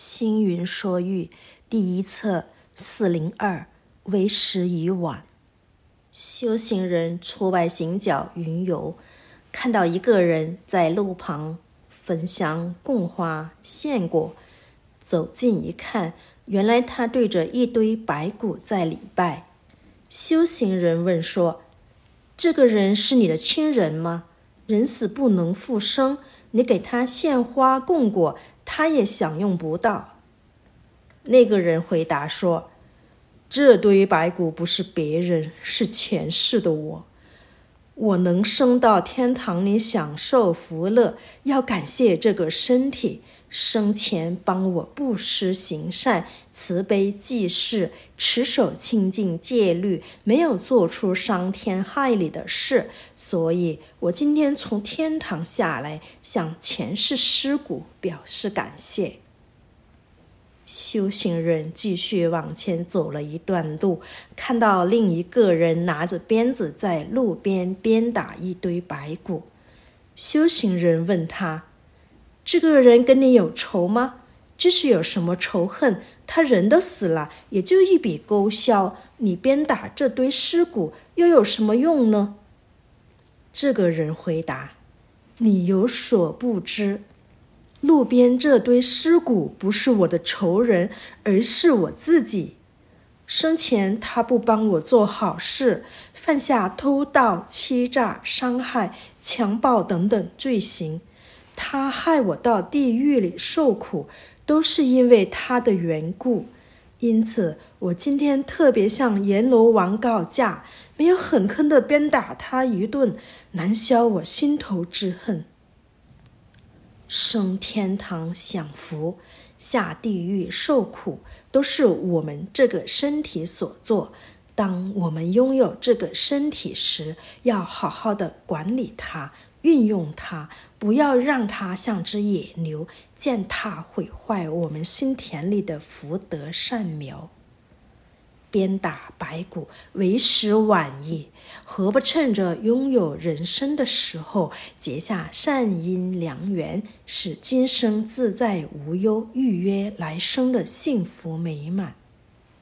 星云说喻第一册四零二为时已晚。修行人出外行脚云游，看到一个人在路旁焚香供花献果，走近一看，原来他对着一堆白骨在礼拜。修行人问说：“这个人是你的亲人吗？人死不能复生，你给他献花供果。”他也享用不到。那个人回答说：“这堆白骨不是别人，是前世的我。我能升到天堂里享受福乐，要感谢这个身体生前帮我布施行善、慈悲济世、持守清净戒律，没有做出伤天害理的事，所以我今天从天堂下来，向前世尸骨表示感谢。”修行人继续往前走了一段路，看到另一个人拿着鞭子在路边鞭打一堆白骨。修行人问他。这个人跟你有仇吗？这是有什么仇恨？他人都死了，也就一笔勾销。你鞭打这堆尸骨又有什么用呢？这个人回答：“你有所不知，路边这堆尸骨不是我的仇人，而是我自己。生前他不帮我做好事，犯下偷盗、欺诈、伤害、强暴等等罪行。”他害我到地狱里受苦，都是因为他的缘故。因此，我今天特别向阎罗王告假，没有狠狠地鞭打他一顿，难消我心头之恨。升天堂享福，下地狱受苦，都是我们这个身体所做。当我们拥有这个身体时，要好好的管理它。运用它，不要让它像只野牛，践踏毁坏我们心田里的福德善苗。鞭打白骨，为时晚矣，何不趁着拥有人生的时候，结下善因良缘，使今生自在无忧，预约来生的幸福美满，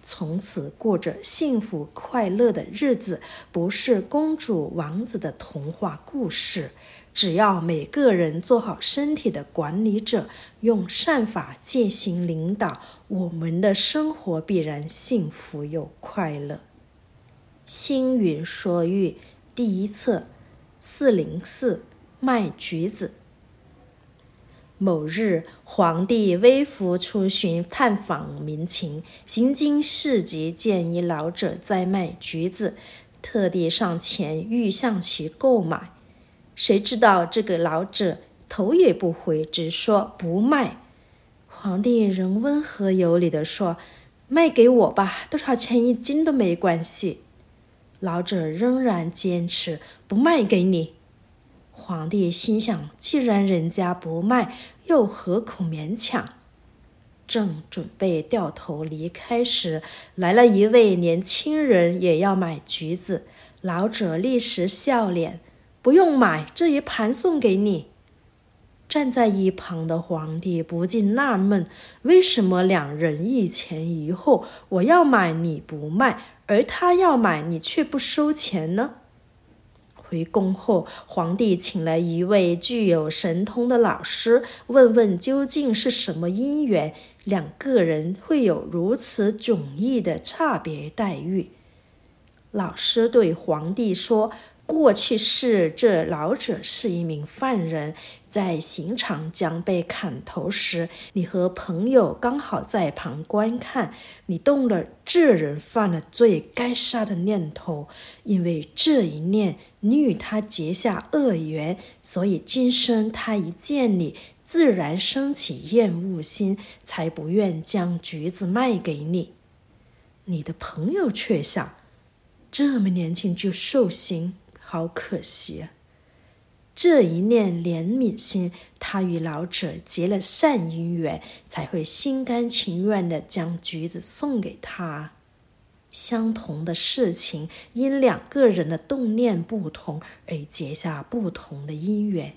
从此过着幸福快乐的日子，不是公主王子的童话故事。只要每个人做好身体的管理者，用善法践行领导，我们的生活必然幸福又快乐。星云说喻第一册四零四卖橘子。某日，皇帝微服出巡探访民情，行经市集，见一老者在卖橘子，特地上前欲向其购买。谁知道这个老者头也不回，只说不卖。皇帝仍温和有礼地说：“卖给我吧，多少钱一斤都没关系。”老者仍然坚持不卖给你。皇帝心想：既然人家不卖，又何苦勉强？正准备掉头离开时，来了一位年轻人，也要买橘子。老者立时笑脸。不用买，这一盘送给你。站在一旁的皇帝不禁纳闷：为什么两人一前一后，我要买你不卖，而他要买你却不收钱呢？回宫后，皇帝请来一位具有神通的老师，问问究竟是什么因缘，两个人会有如此迥异的差别待遇。老师对皇帝说。过去世，这老者是一名犯人，在刑场将被砍头时，你和朋友刚好在旁观看，你动了这人犯了罪该杀的念头，因为这一念你与他结下恶缘，所以今生他一见你，自然生起厌恶心，才不愿将橘子卖给你。你的朋友却想，这么年轻就受刑。好可惜啊！这一念怜悯心，他与老者结了善因缘，才会心甘情愿地将橘子送给他。相同的事情，因两个人的动念不同而结下不同的因缘。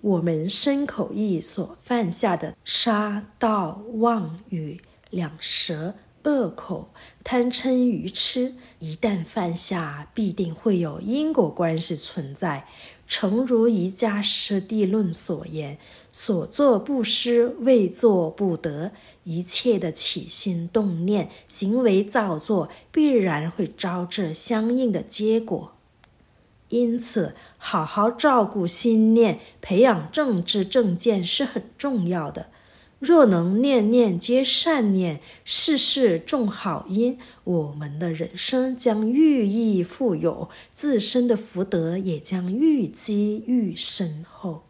我们身口意所犯下的杀盗妄语两舌恶口贪嗔愚痴，一旦犯下，必定会有因果关系存在。诚如《瑜伽师地论》所言：“所作不施，未作不得。”一切的起心动念、行为造作，必然会招致相应的结果。因此，好好照顾心念，培养正知正见是很重要的。若能念念皆善念，事事种好因，我们的人生将愈益富有，自身的福德也将愈积愈深厚。